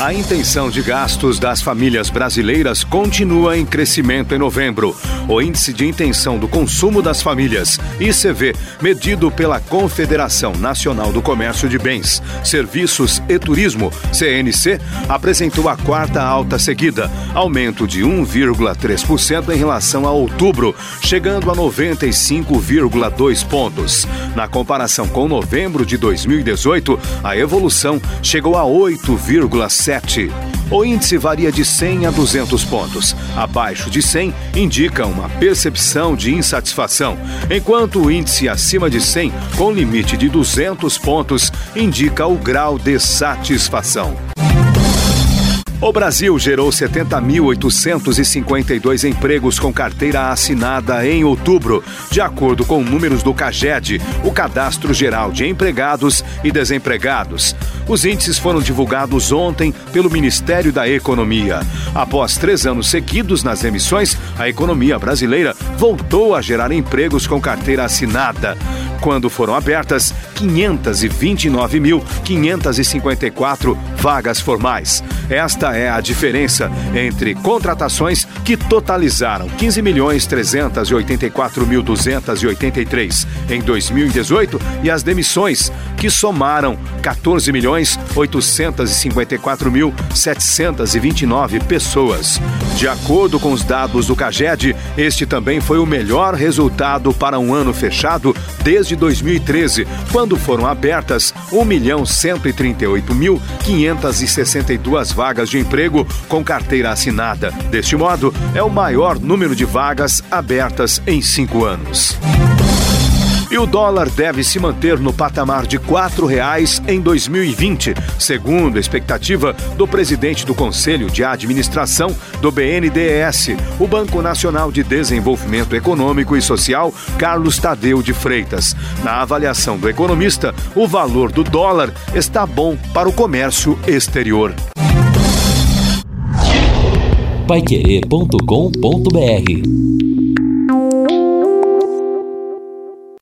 A intenção de gastos das famílias brasileiras continua em crescimento em novembro. O Índice de Intenção do Consumo das Famílias, ICV, medido pela Confederação Nacional do Comércio de Bens, Serviços e Turismo, CNC, apresentou a quarta alta seguida, aumento de 1,3% em relação a outubro, chegando a 95,2 pontos. Na comparação com novembro de 2018, a evolução chegou a 8,7 o índice varia de 100 a 200 pontos. Abaixo de 100 indica uma percepção de insatisfação, enquanto o índice acima de 100, com limite de 200 pontos, indica o grau de satisfação. O Brasil gerou 70.852 empregos com carteira assinada em outubro, de acordo com números do CAGED, o Cadastro Geral de Empregados e Desempregados. Os índices foram divulgados ontem pelo Ministério da Economia. Após três anos seguidos nas emissões, a economia brasileira voltou a gerar empregos com carteira assinada, quando foram abertas 529.554 vagas formais. Esta é a diferença entre contratações que totalizaram 15 milhões 384 mil 283 em 2018 e as demissões que somaram 14 milhões 854 mil 729 pessoas. De acordo com os dados do CAGED, este também foi o melhor resultado para um ano fechado desde 2013, quando foram abertas 1 milhão 138 mil 562 vagas de emprego com carteira assinada. Deste modo, é o maior número de vagas abertas em cinco anos. E o dólar deve se manter no patamar de R$ 4,00 em 2020, segundo a expectativa do presidente do Conselho de Administração do BNDES, o Banco Nacional de Desenvolvimento Econômico e Social, Carlos Tadeu de Freitas. Na avaliação do economista, o valor do dólar está bom para o comércio exterior. Paiquerê.com.br